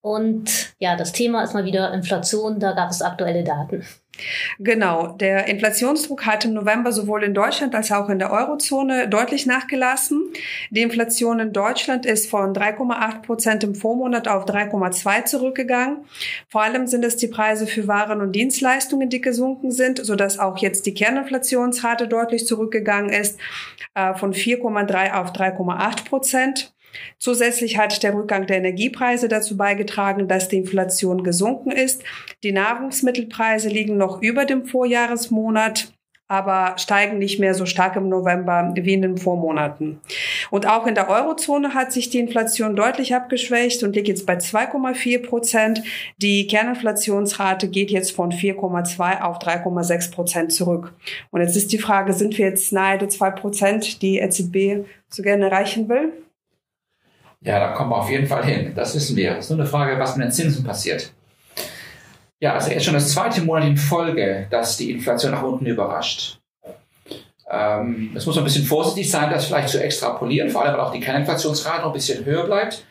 Und ja, das Thema ist mal wieder Inflation. Da gab es aktuelle Daten. Genau, der Inflationsdruck hat im November sowohl in Deutschland als auch in der Eurozone deutlich nachgelassen. Die Inflation in Deutschland ist von 3,8 Prozent im Vormonat auf 3,2 zurückgegangen. Vor allem sind es die Preise für Waren und Dienstleistungen, die gesunken sind, sodass auch jetzt die Kerninflationsrate deutlich zurückgegangen ist, äh, von 4,3 auf 3,8 Prozent. Zusätzlich hat der Rückgang der Energiepreise dazu beigetragen, dass die Inflation gesunken ist. Die Nahrungsmittelpreise liegen noch über dem Vorjahresmonat aber steigen nicht mehr so stark im November wie in den Vormonaten. Und auch in der Eurozone hat sich die Inflation deutlich abgeschwächt und liegt jetzt bei 2,4 Prozent. Die Kerninflationsrate geht jetzt von 4,2 auf 3,6 Prozent zurück. Und jetzt ist die Frage, sind wir jetzt nahe der 2 Prozent, die EZB so gerne erreichen will? Ja, da kommen wir auf jeden Fall hin. Das wissen wir. Es ist nur eine Frage, was mit den Zinsen passiert. Ja, also jetzt schon das zweite Monat in Folge, dass die Inflation nach unten überrascht. Ähm, es muss ein bisschen vorsichtig sein, das vielleicht zu extrapolieren, vor allem weil auch die Kerninflationsrate noch ein bisschen höher bleibt.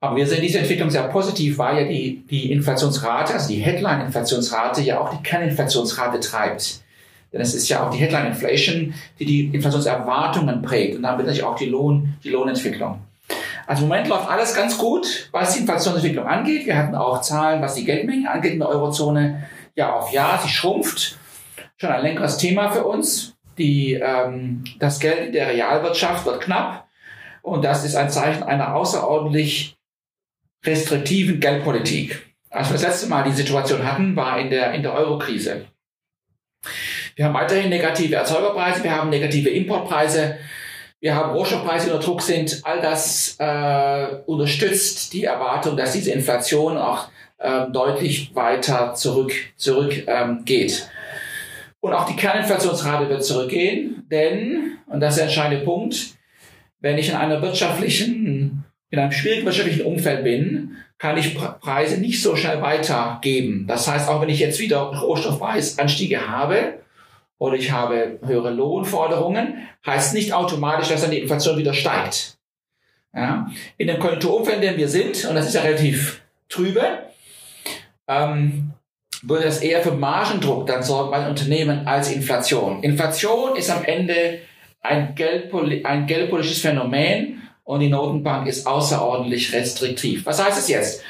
Aber wir sehen diese Entwicklung sehr positiv, weil ja die, die Inflationsrate, also die Headline-Inflationsrate, ja auch die Kerninflationsrate treibt. Denn es ist ja auch die Headline Inflation, die die Inflationserwartungen prägt und damit natürlich auch die, Lohn, die Lohnentwicklung. Also im Moment läuft alles ganz gut, was die Inflationsentwicklung angeht. Wir hatten auch Zahlen, was die Geldmenge angeht in der Eurozone. Ja, auf Jahr, sie schrumpft. Schon ein längeres Thema für uns. Die, ähm, das Geld in der Realwirtschaft wird knapp. Und das ist ein Zeichen einer außerordentlich restriktiven Geldpolitik. Als wir das letzte Mal die Situation hatten, war in der, in der Eurokrise. Wir haben weiterhin negative Erzeugerpreise, wir haben negative Importpreise, wir haben Rohstoffpreise, die unter Druck sind. All das äh, unterstützt die Erwartung, dass diese Inflation auch ähm, deutlich weiter zurück, zurück ähm, geht. Und auch die Kerninflationsrate wird zurückgehen, denn, und das ist der entscheidende Punkt, wenn ich in einer wirtschaftlichen, in einem schwierigen wirtschaftlichen Umfeld bin, kann ich Preise nicht so schnell weitergeben. Das heißt, auch wenn ich jetzt wieder Rohstoffpreisanstiege habe, oder ich habe höhere Lohnforderungen, heißt nicht automatisch, dass dann die Inflation wieder steigt. Ja? In dem Konjunkturumfeld, in dem wir sind, und das ist ja relativ trübe, ähm, würde das eher für Margendruck dann sorgen bei Unternehmen als Inflation. Inflation ist am Ende ein, geldpoli ein geldpolitisches Phänomen und die Notenbank ist außerordentlich restriktiv. Was heißt es jetzt?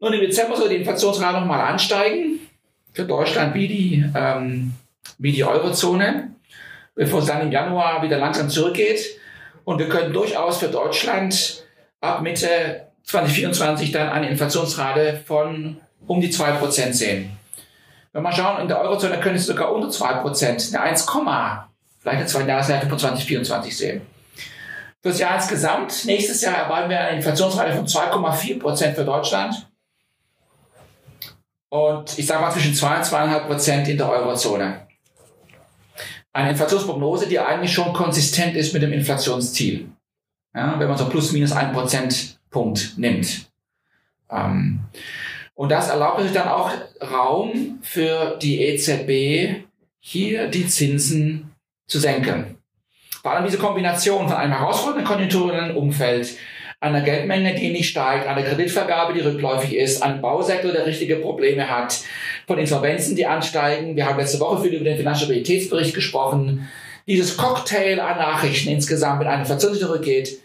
Nun, im Dezember soll die Inflationsrate nochmal ansteigen. Für Deutschland wie die ähm, wie die Eurozone, bevor es dann im Januar wieder langsam zurückgeht. Und wir können durchaus für Deutschland ab Mitte 2024 dann eine Inflationsrate von um die 2% sehen. Wenn wir schauen, in der Eurozone können es sogar unter 2%, eine 1, vielleicht eine zweite Jahreshälfte von 2024 sehen. Fürs Jahr insgesamt, nächstes Jahr erwarten wir eine Inflationsrate von 2,4% für Deutschland. Und ich sage mal zwischen 2 und 2,5% in der Eurozone eine Inflationsprognose, die eigentlich schon konsistent ist mit dem Inflationsziel. Ja, wenn man so plus minus ein Prozentpunkt nimmt. Ähm, und das erlaubt natürlich dann auch Raum für die EZB, hier die Zinsen zu senken. Vor allem diese Kombination von einem herausfordernden konjunkturellen Umfeld, einer Geldmenge, die nicht steigt, einer Kreditvergabe, die rückläufig ist, einem Bausektor, der richtige Probleme hat, von Insolvenzen, die ansteigen. Wir haben letzte Woche viel über den Finanzstabilitätsbericht gesprochen. Dieses Cocktail an Nachrichten insgesamt mit einer Verzögerung zurückgeht,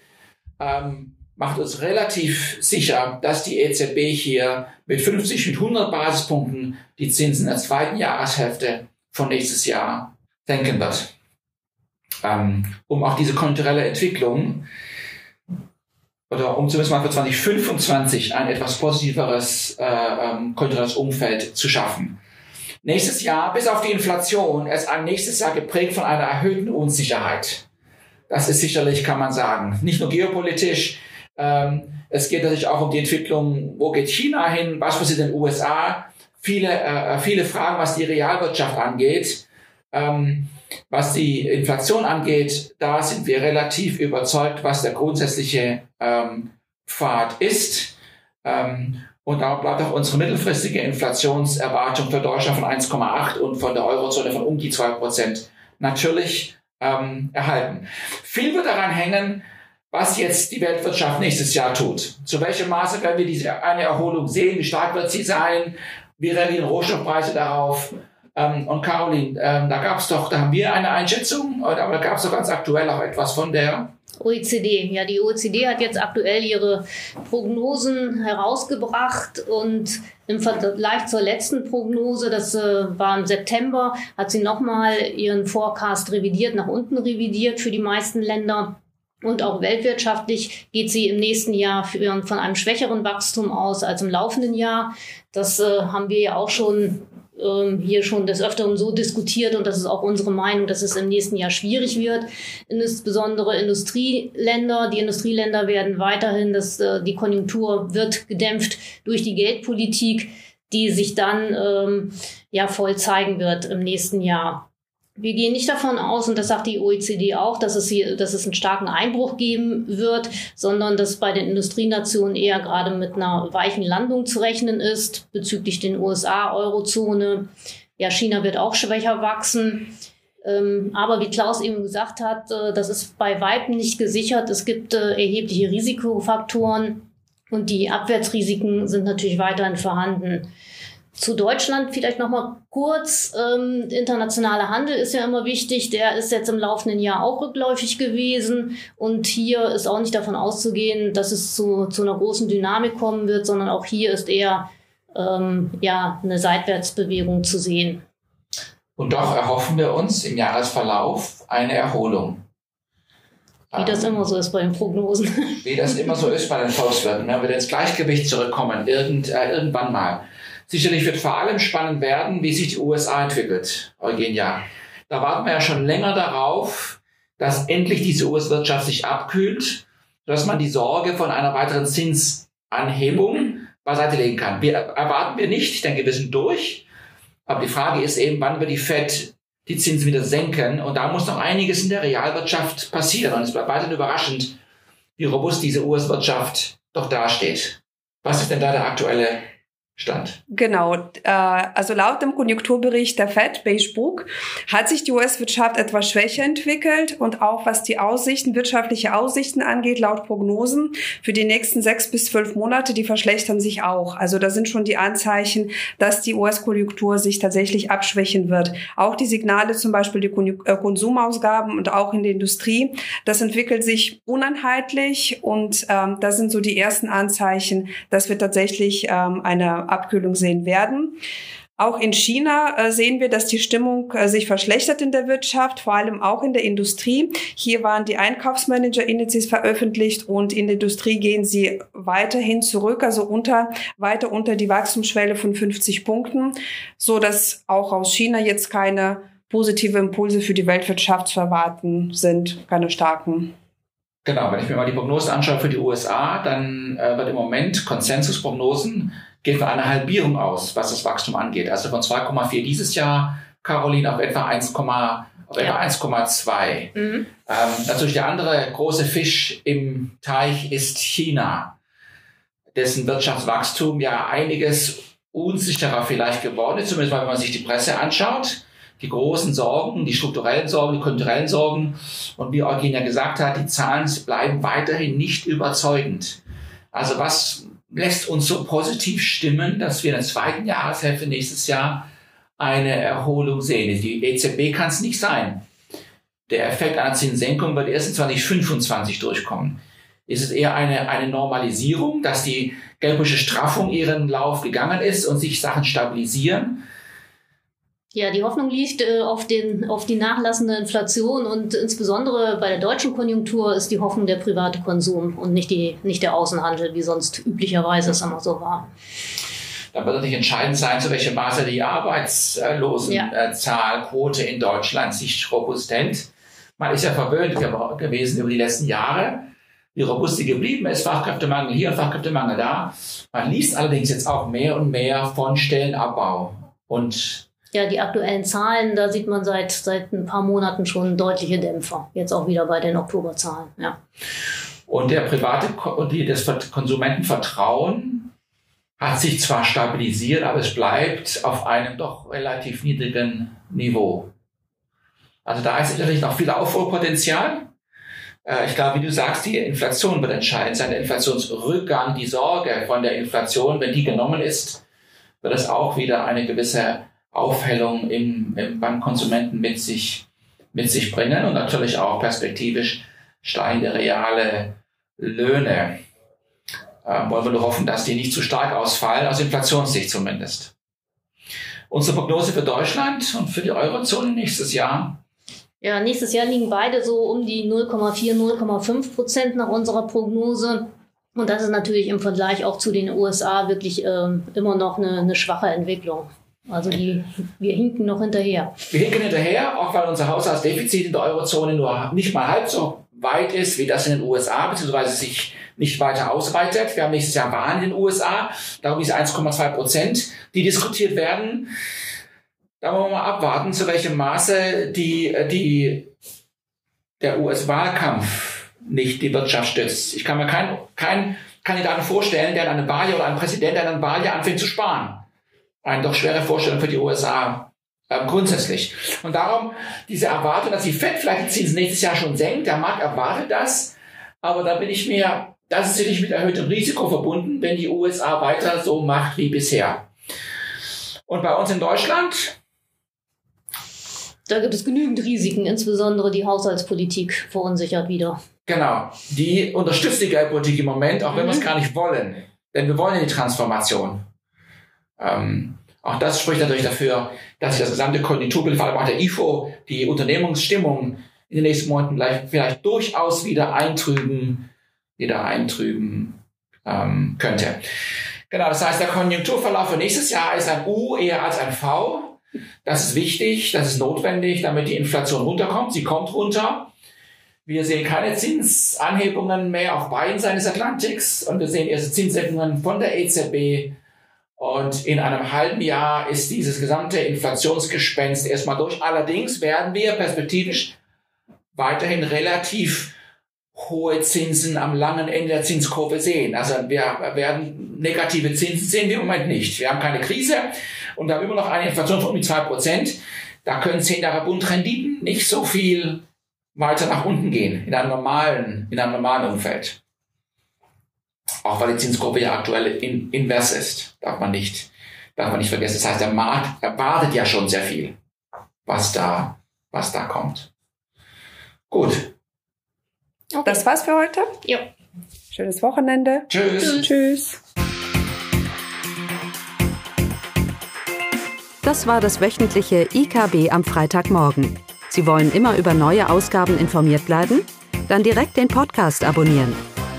ähm, macht uns relativ sicher, dass die EZB hier mit 50, mit 100 Basispunkten die Zinsen in der zweiten Jahreshälfte von nächstes Jahr senken wird. Ähm, um auch diese konjunkturelle Entwicklung oder um zumindest mal für 2025 ein etwas positiveres äh, ähm, kulturelles Umfeld zu schaffen. Nächstes Jahr, bis auf die Inflation, ist ein nächstes Jahr geprägt von einer erhöhten Unsicherheit. Das ist sicherlich, kann man sagen, nicht nur geopolitisch. Ähm, es geht natürlich auch um die Entwicklung, wo geht China hin, was passiert in den USA. Viele, äh, viele Fragen, was die Realwirtschaft angeht. Ähm, was die Inflation angeht, da sind wir relativ überzeugt, was der grundsätzliche ähm, Pfad ist. Ähm, und da bleibt auch unsere mittelfristige Inflationserwartung für Deutschland von 1,8 und von der Eurozone von um die 2 Prozent natürlich ähm, erhalten. Viel wird daran hängen, was jetzt die Weltwirtschaft nächstes Jahr tut. Zu welchem Maße werden wir diese eine Erholung sehen? Wie stark wird sie sein? Wie reagieren Rohstoffpreise darauf? Ähm, und Caroline, ähm, da gab es doch, da haben wir eine Einschätzung, aber da gab es doch ganz aktuell auch etwas von der OECD. Ja, die OECD hat jetzt aktuell ihre Prognosen herausgebracht und im Vergleich zur letzten Prognose, das äh, war im September, hat sie nochmal ihren Forecast revidiert, nach unten revidiert für die meisten Länder. Und auch weltwirtschaftlich geht sie im nächsten Jahr von einem schwächeren Wachstum aus als im laufenden Jahr. Das äh, haben wir ja auch schon ähm, hier schon des Öfteren so diskutiert und das ist auch unsere Meinung, dass es im nächsten Jahr schwierig wird. Insbesondere Industrieländer, die Industrieländer werden weiterhin, dass äh, die Konjunktur wird gedämpft durch die Geldpolitik, die sich dann ähm, ja voll zeigen wird im nächsten Jahr. Wir gehen nicht davon aus, und das sagt die OECD auch, dass es hier, dass es einen starken Einbruch geben wird, sondern dass bei den Industrienationen eher gerade mit einer weichen Landung zu rechnen ist, bezüglich den USA, Eurozone. Ja, China wird auch schwächer wachsen. Ähm, aber wie Klaus eben gesagt hat, äh, das ist bei Weitem nicht gesichert. Es gibt äh, erhebliche Risikofaktoren und die Abwärtsrisiken sind natürlich weiterhin vorhanden. Zu Deutschland vielleicht noch mal kurz. Ähm, internationaler Handel ist ja immer wichtig. Der ist jetzt im laufenden Jahr auch rückläufig gewesen. Und hier ist auch nicht davon auszugehen, dass es zu, zu einer großen Dynamik kommen wird, sondern auch hier ist eher ähm, ja, eine Seitwärtsbewegung zu sehen. Und doch erhoffen wir uns im Jahresverlauf eine Erholung. Wie das immer so ist bei den Prognosen. Wie das immer so ist bei den Volkswirten. Wenn wir ins Gleichgewicht zurückkommen, irgend, äh, irgendwann mal. Sicherlich wird vor allem spannend werden, wie sich die USA entwickelt, Eugenia. Da warten wir ja schon länger darauf, dass endlich diese US-Wirtschaft sich abkühlt, dass man die Sorge von einer weiteren Zinsanhebung beiseite legen kann. Wir erwarten wir nicht, ich denke, wir sind durch. Aber die Frage ist eben, wann wird die Fed die Zinsen wieder senken? Und da muss noch einiges in der Realwirtschaft passieren. Und es bleibt weiterhin überraschend, wie robust diese US-Wirtschaft doch dasteht. Was ist denn da der aktuelle Stand. Genau. Äh, also laut dem Konjunkturbericht der Fed Beige Book hat sich die US-Wirtschaft etwas schwächer entwickelt und auch was die Aussichten, wirtschaftliche Aussichten angeht, laut Prognosen für die nächsten sechs bis zwölf Monate, die verschlechtern sich auch. Also da sind schon die Anzeichen, dass die US-Konjunktur sich tatsächlich abschwächen wird. Auch die Signale, zum Beispiel die äh, Konsumausgaben und auch in der Industrie, das entwickelt sich uneinheitlich und ähm, das sind so die ersten Anzeichen, dass wir tatsächlich ähm, eine Abkühlung sehen werden. Auch in China äh, sehen wir, dass die Stimmung äh, sich verschlechtert in der Wirtschaft, vor allem auch in der Industrie. Hier waren die Einkaufsmanager-Indizes veröffentlicht und in der Industrie gehen sie weiterhin zurück, also unter, weiter unter die Wachstumsschwelle von 50 Punkten, so dass auch aus China jetzt keine positive Impulse für die Weltwirtschaft zu erwarten sind, keine starken. Genau, wenn ich mir mal die Prognosen anschaue für die USA, dann äh, wird im Moment Konsensusprognosen gehen von einer Halbierung aus, was das Wachstum angeht. Also von 2,4 dieses Jahr, Caroline, auf etwa 1, auf etwa 1,2. Mhm. Ähm, natürlich der andere große Fisch im Teich ist China, dessen Wirtschaftswachstum ja einiges unsicherer vielleicht geworden ist, zumindest mal, wenn man sich die Presse anschaut. Die großen Sorgen, die strukturellen Sorgen, die kulturellen Sorgen. Und wie Eugenia gesagt hat, die Zahlen bleiben weiterhin nicht überzeugend. Also was lässt uns so positiv stimmen, dass wir in der zweiten Jahreshälfte nächstes Jahr eine Erholung sehen. Die EZB kann es nicht sein. Der Effekt einer Zinssenkung wird erst in 2025 durchkommen. Ist es eher eine, eine Normalisierung, dass die geldpolitische Straffung ihren Lauf gegangen ist und sich Sachen stabilisieren? Ja, die Hoffnung liegt äh, auf, den, auf die nachlassende Inflation und insbesondere bei der deutschen Konjunktur ist die Hoffnung der private Konsum und nicht, die, nicht der Außenhandel, wie sonst üblicherweise es immer so war. Da wird natürlich entscheidend sein, zu welchem Maße die Arbeitslosenzahlquote ja. in Deutschland sich robust hält. Man ist ja verwöhnt gewesen über die letzten Jahre, wie robust sie geblieben ist. Fachkräftemangel hier, Fachkräftemangel da. Man liest allerdings jetzt auch mehr und mehr von Stellenabbau und Ja, die aktuellen Zahlen, da sieht man seit, seit ein paar Monaten schon deutliche Dämpfer. Jetzt auch wieder bei den Oktoberzahlen, ja. Und der private, das Konsumentenvertrauen hat sich zwar stabilisiert, aber es bleibt auf einem doch relativ niedrigen Niveau. Also da ist natürlich noch viel Aufholpotenzial. Äh, ich glaube, wie du sagst, die Inflation wird entscheidend sein. Der Inflationsrückgang, die Sorge von der Inflation, wenn die genommen ist, wird es auch wieder eine gewisse Aufhellung im, im, beim Konsumenten mit sich, mit sich bringen und natürlich auch perspektivisch steigende reale Löhne. Ähm, wollen wir nur hoffen, dass die nicht zu stark ausfallen, aus Inflationssicht zumindest. Unsere Prognose für Deutschland und für die Eurozone nächstes Jahr ja, nächstes Jahr liegen beide so um die 0,4, 0,5 Prozent nach unserer Prognose. Und das ist natürlich im Vergleich auch zu den USA wirklich ähm, immer noch eine, eine schwache Entwicklung. Also die, wir hinken noch hinterher. Wir hinken hinterher, auch weil unser Haushaltsdefizit in der Eurozone nur nicht mal halb so weit ist wie das in den USA, beziehungsweise sich nicht weiter ausweitet. Wir haben nächstes Jahr Wahlen in den USA, darum diese 1,2 Prozent, die diskutiert werden. Da wollen wir mal abwarten, zu welchem Maße die, die, der US-Wahlkampf nicht die Wirtschaft stützt. Ich kann mir keinen kein Kandidaten vorstellen, der an einem Wahljahr oder einen Präsident, der an einem Wahljahr anfängt zu sparen. Eine doch schwere Vorstellung für die USA ähm, grundsätzlich. Und darum diese Erwartung, dass die FED vielleicht die Zinsen nächstes Jahr schon senkt, der Markt erwartet das, aber da bin ich mir, das ist sicherlich mit erhöhtem Risiko verbunden, wenn die USA weiter so macht wie bisher. Und bei uns in Deutschland, da gibt es genügend Risiken, insbesondere die Haushaltspolitik verunsichert wieder. Genau, die unterstützt die Geldpolitik im Moment, auch wenn mhm. wir es gar nicht wollen. Denn wir wollen die Transformation. Ähm, auch das spricht natürlich dafür, dass sich das gesamte Konjunkturbild, vor allem auch der IFO, die Unternehmungsstimmung in den nächsten Monaten vielleicht, vielleicht durchaus wieder eintrüben, wieder eintrüben ähm, könnte. Genau, das heißt, der Konjunkturverlauf für nächstes Jahr ist ein U eher als ein V. Das ist wichtig, das ist notwendig, damit die Inflation runterkommt. Sie kommt runter. Wir sehen keine Zinsanhebungen mehr auf beiden Seiten des Atlantiks und wir sehen erste Zinssenkungen von der EZB. Und in einem halben Jahr ist dieses gesamte Inflationsgespenst erstmal durch. Allerdings werden wir perspektivisch weiterhin relativ hohe Zinsen am langen Ende der Zinskurve sehen. Also wir werden negative Zinsen sehen wir im Moment nicht. Wir haben keine Krise und haben immer noch eine Inflation von um die zwei Prozent. Da können zehn Jahre Bundrenditen nicht so viel weiter nach unten gehen in einem normalen, in einem normalen Umfeld. Auch weil die Zinskurve ja aktuell in, invers ist, darf man nicht, darf man nicht vergessen. Das heißt, der Markt erwartet ja schon sehr viel, was da, was da kommt. Gut, Okay. Das war's für heute. Ja. Schönes Wochenende. Tschüss. Tschüss. Das war das wöchentliche IKB am Freitagmorgen. Sie wollen immer über neue Ausgaben informiert bleiben? Dann direkt den Podcast abonnieren.